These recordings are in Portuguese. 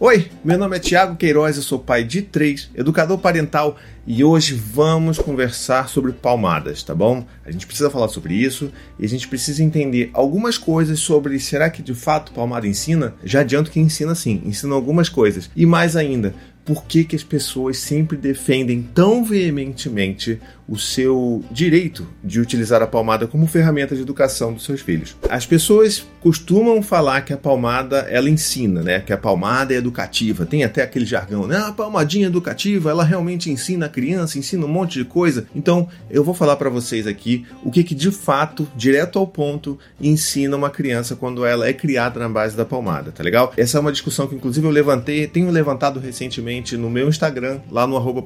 Oi, meu nome é Tiago Queiroz, eu sou pai de três, educador parental e hoje vamos conversar sobre palmadas, tá bom? A gente precisa falar sobre isso e a gente precisa entender algumas coisas sobre será que de fato palmada ensina? Já adianto que ensina sim, ensina algumas coisas. E mais ainda, por que, que as pessoas sempre defendem tão veementemente o seu direito de utilizar a palmada como ferramenta de educação dos seus filhos. As pessoas costumam falar que a palmada ela ensina, né? Que a palmada é educativa. Tem até aquele jargão, né? A palmadinha educativa, ela realmente ensina a criança, ensina um monte de coisa. Então, eu vou falar para vocês aqui o que que de fato, direto ao ponto, ensina uma criança quando ela é criada na base da palmada, tá legal? Essa é uma discussão que inclusive eu levantei, tenho levantado recentemente no meu Instagram, lá no arroba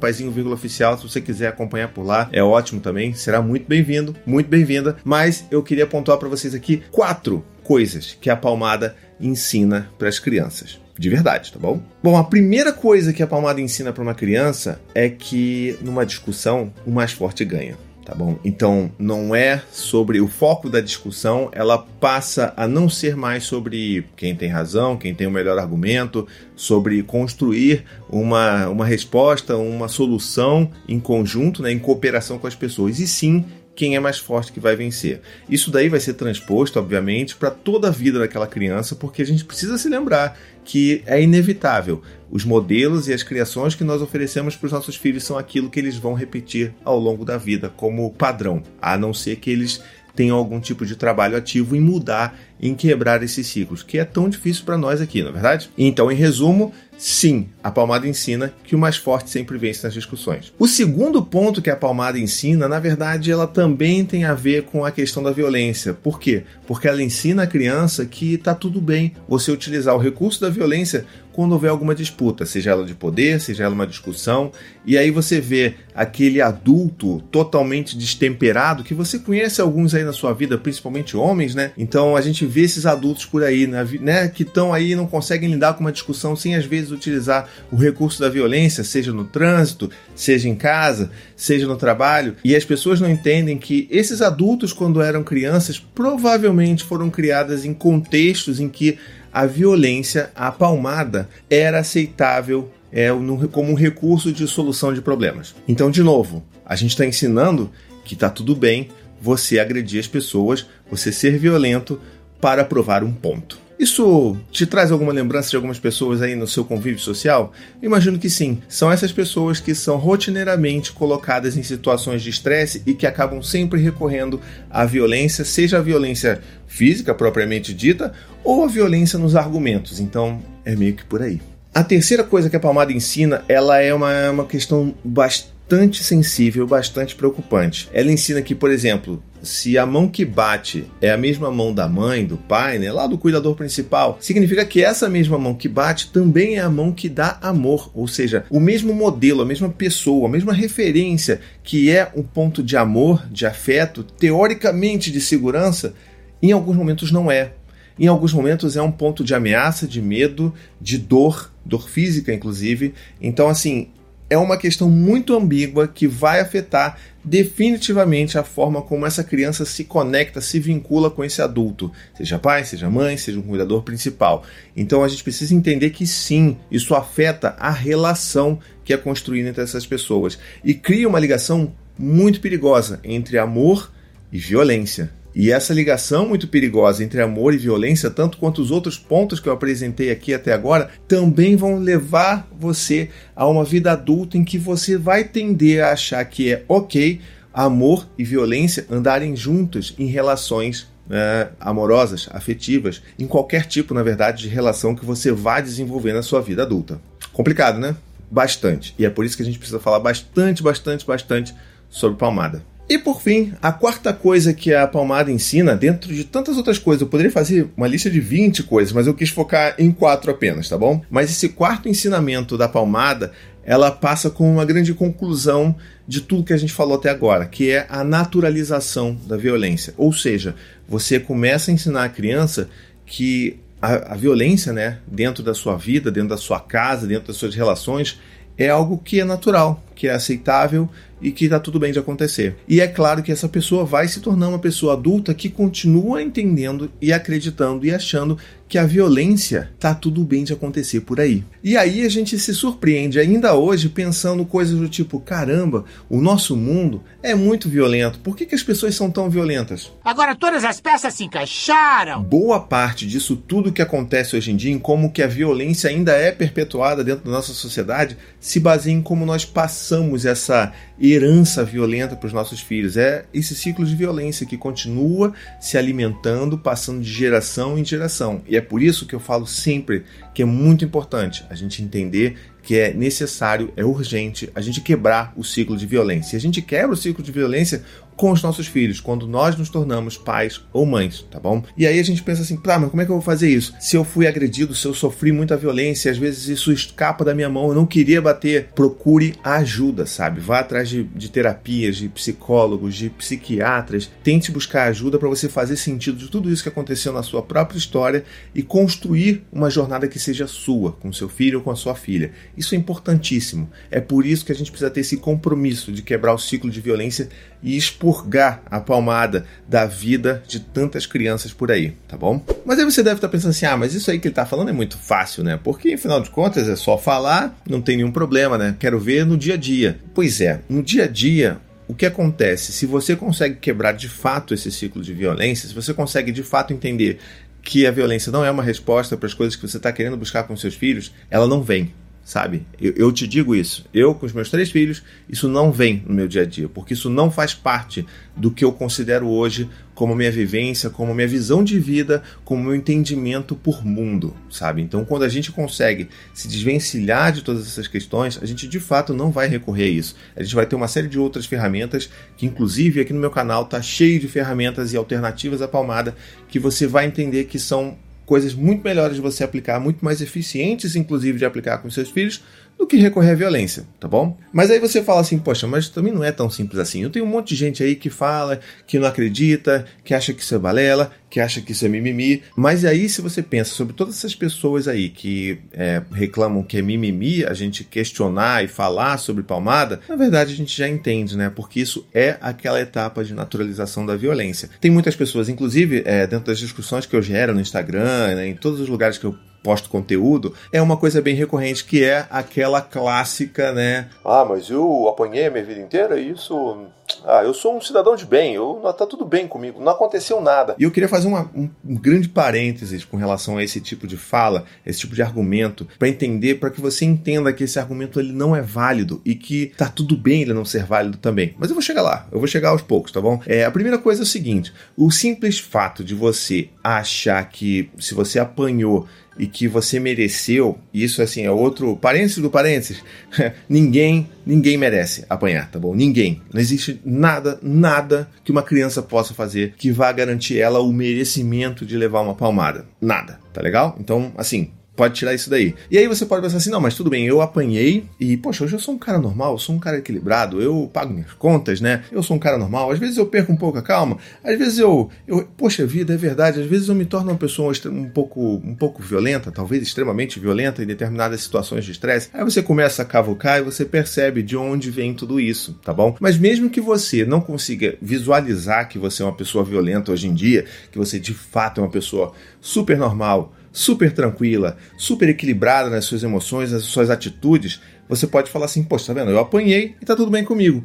oficial, se você quiser acompanhar por lá é ótimo também, será muito bem-vindo, muito bem-vinda. Mas eu queria pontuar para vocês aqui quatro coisas que a palmada ensina para as crianças. De verdade, tá bom? Bom, a primeira coisa que a palmada ensina para uma criança é que numa discussão o mais forte ganha tá bom? Então não é sobre o foco da discussão, ela passa a não ser mais sobre quem tem razão, quem tem o melhor argumento, sobre construir uma, uma resposta, uma solução em conjunto, né, em cooperação com as pessoas, e sim quem é mais forte que vai vencer. Isso daí vai ser transposto, obviamente, para toda a vida daquela criança, porque a gente precisa se lembrar que é inevitável. Os modelos e as criações que nós oferecemos para os nossos filhos são aquilo que eles vão repetir ao longo da vida como padrão, a não ser que eles tenham algum tipo de trabalho ativo em mudar, em quebrar esses ciclos, que é tão difícil para nós aqui, não é verdade? Então, em resumo, sim, a palmada ensina que o mais forte sempre vence nas discussões. O segundo ponto que a palmada ensina, na verdade, ela também tem a ver com a questão da violência. Por quê? Porque ela ensina a criança que está tudo bem você utilizar o recurso da violência quando houver alguma disputa, seja ela de poder, seja ela uma discussão, e aí você vê aquele adulto totalmente destemperado, que você conhece alguns aí na sua vida, principalmente homens, né? Então a gente vê esses adultos por aí, né, que estão aí e não conseguem lidar com uma discussão sem às vezes utilizar o recurso da violência, seja no trânsito, seja em casa, seja no trabalho, e as pessoas não entendem que esses adultos, quando eram crianças, provavelmente foram criadas em contextos em que a violência, a palmada, era aceitável é, como um recurso de solução de problemas. Então, de novo, a gente está ensinando que está tudo bem você agredir as pessoas, você ser violento para provar um ponto. Isso te traz alguma lembrança de algumas pessoas aí no seu convívio social? imagino que sim. São essas pessoas que são rotineiramente colocadas em situações de estresse e que acabam sempre recorrendo à violência, seja a violência física propriamente dita ou a violência nos argumentos. Então é meio que por aí. A terceira coisa que a palmada ensina, ela é uma, uma questão bastante bastante sensível, bastante preocupante. Ela ensina que, por exemplo, se a mão que bate é a mesma mão da mãe, do pai, né, lá do cuidador principal, significa que essa mesma mão que bate também é a mão que dá amor, ou seja, o mesmo modelo, a mesma pessoa, a mesma referência que é um ponto de amor, de afeto, teoricamente de segurança, em alguns momentos não é. Em alguns momentos é um ponto de ameaça, de medo, de dor, dor física inclusive. Então, assim, é uma questão muito ambígua que vai afetar definitivamente a forma como essa criança se conecta, se vincula com esse adulto, seja pai, seja mãe, seja um cuidador principal. Então a gente precisa entender que sim, isso afeta a relação que é construída entre essas pessoas e cria uma ligação muito perigosa entre amor e violência. E essa ligação muito perigosa entre amor e violência, tanto quanto os outros pontos que eu apresentei aqui até agora, também vão levar você a uma vida adulta em que você vai tender a achar que é ok amor e violência andarem juntos em relações é, amorosas, afetivas, em qualquer tipo, na verdade, de relação que você vá desenvolver na sua vida adulta. Complicado, né? Bastante. E é por isso que a gente precisa falar bastante, bastante, bastante sobre palmada. E por fim, a quarta coisa que a palmada ensina, dentro de tantas outras coisas, eu poderia fazer uma lista de 20 coisas, mas eu quis focar em quatro apenas, tá bom? Mas esse quarto ensinamento da palmada, ela passa com uma grande conclusão de tudo que a gente falou até agora, que é a naturalização da violência. Ou seja, você começa a ensinar a criança que a, a violência, né, dentro da sua vida, dentro da sua casa, dentro das suas relações, é algo que é natural, que é aceitável e que tá tudo bem de acontecer. E é claro que essa pessoa vai se tornar uma pessoa adulta que continua entendendo e acreditando e achando que a violência tá tudo bem de acontecer por aí. E aí a gente se surpreende ainda hoje pensando coisas do tipo: caramba, o nosso mundo é muito violento. Por que, que as pessoas são tão violentas? Agora todas as peças se encaixaram. Boa parte disso tudo que acontece hoje em dia, em como que a violência ainda é perpetuada dentro da nossa sociedade, se baseia em como nós passamos essa herança violenta para os nossos filhos. É esse ciclo de violência que continua se alimentando, passando de geração em geração. E é por isso que eu falo sempre que é muito importante a gente entender que é necessário, é urgente a gente quebrar o ciclo de violência. E a gente quebra o ciclo de violência com os nossos filhos, quando nós nos tornamos pais ou mães, tá bom? E aí a gente pensa assim, tá, mas como é que eu vou fazer isso? Se eu fui agredido, se eu sofri muita violência, às vezes isso escapa da minha mão, eu não queria bater. Procure ajuda, sabe? Vá atrás de, de terapias, de psicólogos, de psiquiatras. Tente buscar ajuda para você fazer sentido de tudo isso que aconteceu na sua própria história e construir uma jornada que seja sua, com seu filho ou com a sua filha. Isso é importantíssimo. É por isso que a gente precisa ter esse compromisso de quebrar o ciclo de violência e expurgar a palmada da vida de tantas crianças por aí, tá bom? Mas aí você deve estar pensando assim: ah, mas isso aí que ele está falando é muito fácil, né? Porque, afinal de contas, é só falar, não tem nenhum problema, né? Quero ver no dia a dia. Pois é, no dia a dia, o que acontece? Se você consegue quebrar de fato esse ciclo de violência, se você consegue de fato entender que a violência não é uma resposta para as coisas que você está querendo buscar com seus filhos, ela não vem sabe? Eu, eu, te digo isso. Eu, com os meus três filhos, isso não vem no meu dia a dia, porque isso não faz parte do que eu considero hoje como minha vivência, como minha visão de vida, como meu entendimento por mundo, sabe? Então, quando a gente consegue se desvencilhar de todas essas questões, a gente de fato não vai recorrer a isso. A gente vai ter uma série de outras ferramentas, que inclusive aqui no meu canal tá cheio de ferramentas e alternativas à palmada, que você vai entender que são coisas muito melhores de você aplicar, muito mais eficientes, inclusive, de aplicar com seus filhos, do que recorrer à violência, tá bom? Mas aí você fala assim, poxa, mas também não é tão simples assim. Eu tenho um monte de gente aí que fala, que não acredita, que acha que isso é balela, que acha que isso é mimimi. Mas aí, se você pensa sobre todas essas pessoas aí que é, reclamam que é mimimi, a gente questionar e falar sobre palmada, na verdade a gente já entende, né? Porque isso é aquela etapa de naturalização da violência. Tem muitas pessoas, inclusive, é, dentro das discussões que eu gero no Instagram, né, em todos os lugares que eu posto conteúdo, é uma coisa bem recorrente, que é aquela clássica, né? Ah, mas eu apanhei a minha vida inteira e isso. Ah, eu sou um cidadão de bem, eu, tá tudo bem comigo, não aconteceu nada. E eu queria fazer uma, um, um, grande parênteses com relação a esse tipo de fala, esse tipo de argumento, para entender, para que você entenda que esse argumento ele não é válido e que tá tudo bem ele não ser válido também. Mas eu vou chegar lá, eu vou chegar aos poucos, tá bom? É, a primeira coisa é o seguinte: o simples fato de você achar que se você apanhou e que você mereceu, isso assim é outro parênteses do parênteses, ninguém, ninguém merece apanhar, tá bom? Ninguém. Não existe nada, nada que uma criança possa fazer que vá garantir ela o merecimento de levar uma palmada. Nada, tá legal? Então, assim, pode tirar isso daí. E aí você pode pensar assim, não, mas tudo bem, eu apanhei e, poxa, hoje eu sou um cara normal, eu sou um cara equilibrado, eu pago minhas contas, né? Eu sou um cara normal. Às vezes eu perco um pouco a calma, às vezes eu, eu poxa vida, é verdade, às vezes eu me torno uma pessoa um pouco, um pouco violenta, talvez extremamente violenta em determinadas situações de estresse. Aí você começa a cavucar e você percebe de onde vem tudo isso, tá bom? Mas mesmo que você não consiga visualizar que você é uma pessoa violenta hoje em dia, que você de fato é uma pessoa super normal, super tranquila, super equilibrada nas suas emoções, nas suas atitudes, você pode falar assim: Poxa, tá vendo? Eu apanhei e tá tudo bem comigo.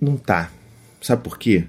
Não tá. Sabe por quê?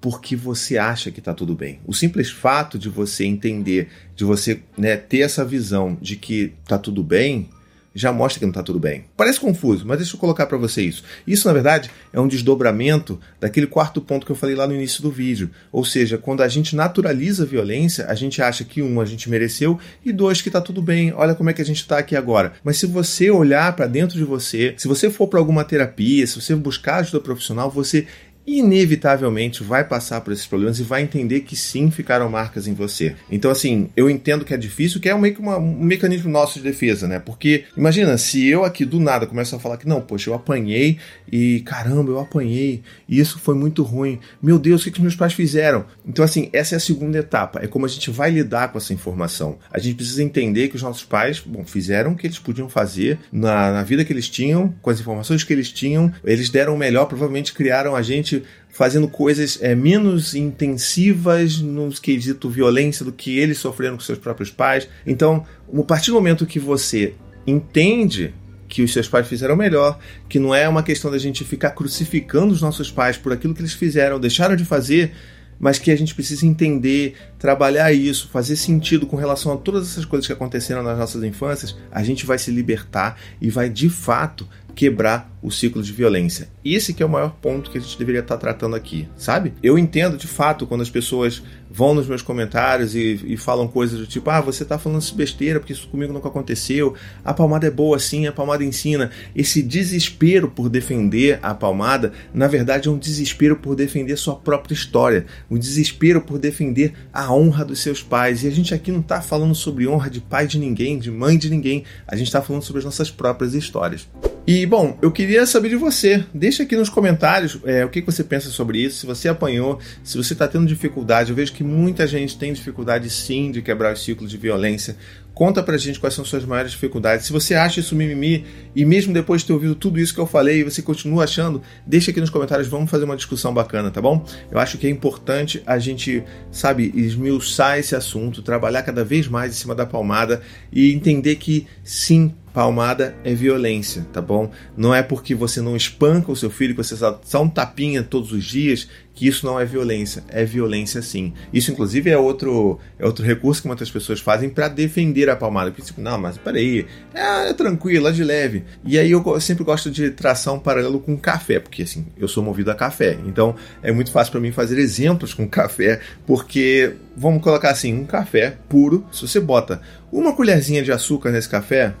Porque você acha que tá tudo bem. O simples fato de você entender, de você né, ter essa visão de que tá tudo bem, já mostra que não está tudo bem. Parece confuso, mas deixa eu colocar para você isso. Isso, na verdade, é um desdobramento daquele quarto ponto que eu falei lá no início do vídeo. Ou seja, quando a gente naturaliza a violência, a gente acha que, um, a gente mereceu, e dois, que está tudo bem, olha como é que a gente está aqui agora. Mas se você olhar para dentro de você, se você for para alguma terapia, se você buscar ajuda profissional, você inevitavelmente vai passar por esses problemas e vai entender que sim ficaram marcas em você. Então, assim, eu entendo que é difícil, que é meio que uma, um mecanismo nosso de defesa, né? Porque, imagina, se eu aqui do nada começo a falar que não, poxa, eu apanhei e caramba, eu apanhei e isso foi muito ruim. Meu Deus, o que, que meus pais fizeram? Então, assim, essa é a segunda etapa. É como a gente vai lidar com essa informação. A gente precisa entender que os nossos pais, bom, fizeram o que eles podiam fazer na, na vida que eles tinham, com as informações que eles tinham, eles deram o melhor, provavelmente criaram a gente fazendo coisas é, menos intensivas no quesito violência do que eles sofreram com seus próprios pais. Então, a partir do momento que você entende que os seus pais fizeram melhor, que não é uma questão da gente ficar crucificando os nossos pais por aquilo que eles fizeram, deixaram de fazer, mas que a gente precisa entender, trabalhar isso, fazer sentido com relação a todas essas coisas que aconteceram nas nossas infâncias, a gente vai se libertar e vai de fato quebrar o ciclo de violência. Esse que é o maior ponto que a gente deveria estar tratando aqui, sabe? Eu entendo de fato quando as pessoas vão nos meus comentários e, e falam coisas do tipo: ah, você está falando isso besteira porque isso comigo nunca aconteceu, a palmada é boa sim, a palmada ensina. Esse desespero por defender a palmada, na verdade, é um desespero por defender sua própria história, um desespero por defender a honra dos seus pais. E a gente aqui não está falando sobre honra de pai de ninguém, de mãe de ninguém, a gente está falando sobre as nossas próprias histórias. E bom, eu queria saber de você. Deixa aqui nos comentários é, o que você pensa sobre isso. Se você apanhou, se você está tendo dificuldade. Eu vejo que muita gente tem dificuldade sim de quebrar os ciclos de violência. Conta pra gente quais são suas maiores dificuldades. Se você acha isso mimimi, e mesmo depois de ter ouvido tudo isso que eu falei, você continua achando, deixa aqui nos comentários, vamos fazer uma discussão bacana, tá bom? Eu acho que é importante a gente, sabe, esmiuçar esse assunto, trabalhar cada vez mais em cima da palmada e entender que sim, palmada é violência, tá bom? Não é porque você não espanca o seu filho, que você só um tapinha todos os dias, que isso não é violência. É violência sim. Isso, inclusive, é outro, é outro recurso que muitas pessoas fazem para defender a palmada. Porque, tipo, não, mas peraí, é, é tranquilo, é de leve. E aí eu sempre gosto de traçar um paralelo com café, porque assim, eu sou movido a café. Então é muito fácil para mim fazer exemplos com café, porque, vamos colocar assim, um café puro, se você bota uma colherzinha de açúcar nesse café,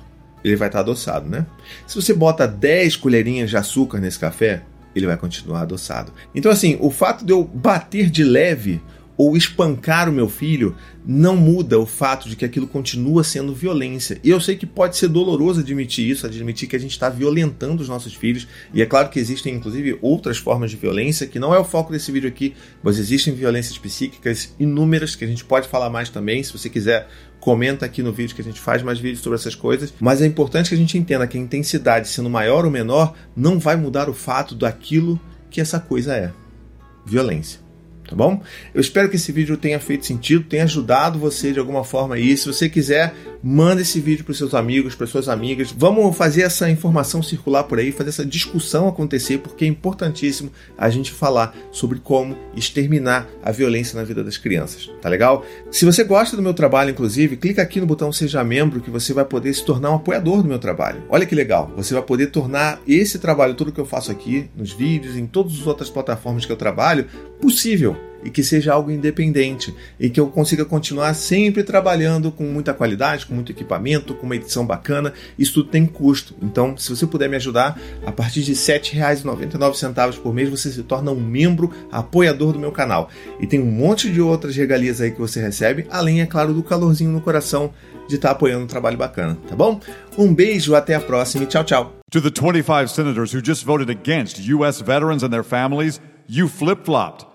ele vai estar adoçado, né? Se você bota 10 colherinhas de açúcar nesse café, ele vai continuar adoçado. Então, assim, o fato de eu bater de leve ou espancar o meu filho não muda o fato de que aquilo continua sendo violência. E eu sei que pode ser doloroso admitir isso, admitir que a gente está violentando os nossos filhos. E é claro que existem, inclusive, outras formas de violência, que não é o foco desse vídeo aqui, mas existem violências psíquicas inúmeras que a gente pode falar mais também. Se você quiser, comenta aqui no vídeo que a gente faz mais vídeos sobre essas coisas. Mas é importante que a gente entenda que a intensidade, sendo maior ou menor, não vai mudar o fato daquilo que essa coisa é: violência tá bom? Eu espero que esse vídeo tenha feito sentido, tenha ajudado você de alguma forma aí. Se você quiser, manda esse vídeo para seus amigos, para suas amigas. Vamos fazer essa informação circular por aí, fazer essa discussão acontecer, porque é importantíssimo a gente falar sobre como exterminar a violência na vida das crianças, tá legal? Se você gosta do meu trabalho, inclusive, clica aqui no botão Seja Membro que você vai poder se tornar um apoiador do meu trabalho. Olha que legal, você vai poder tornar esse trabalho, tudo que eu faço aqui, nos vídeos, em todas as outras plataformas que eu trabalho, possível e que seja algo independente e que eu consiga continuar sempre trabalhando com muita qualidade, com muito equipamento, com uma edição bacana. Isso tudo tem custo. Então, se você puder me ajudar, a partir de R$ 7,99 por mês você se torna um membro apoiador do meu canal. E tem um monte de outras regalias aí que você recebe, além, é claro, do calorzinho no coração de estar tá apoiando um trabalho bacana, tá bom? Um beijo, até a próxima e tchau, tchau. To the 25 senators who just voted against U.S. veterans and their families, you flip-flopped.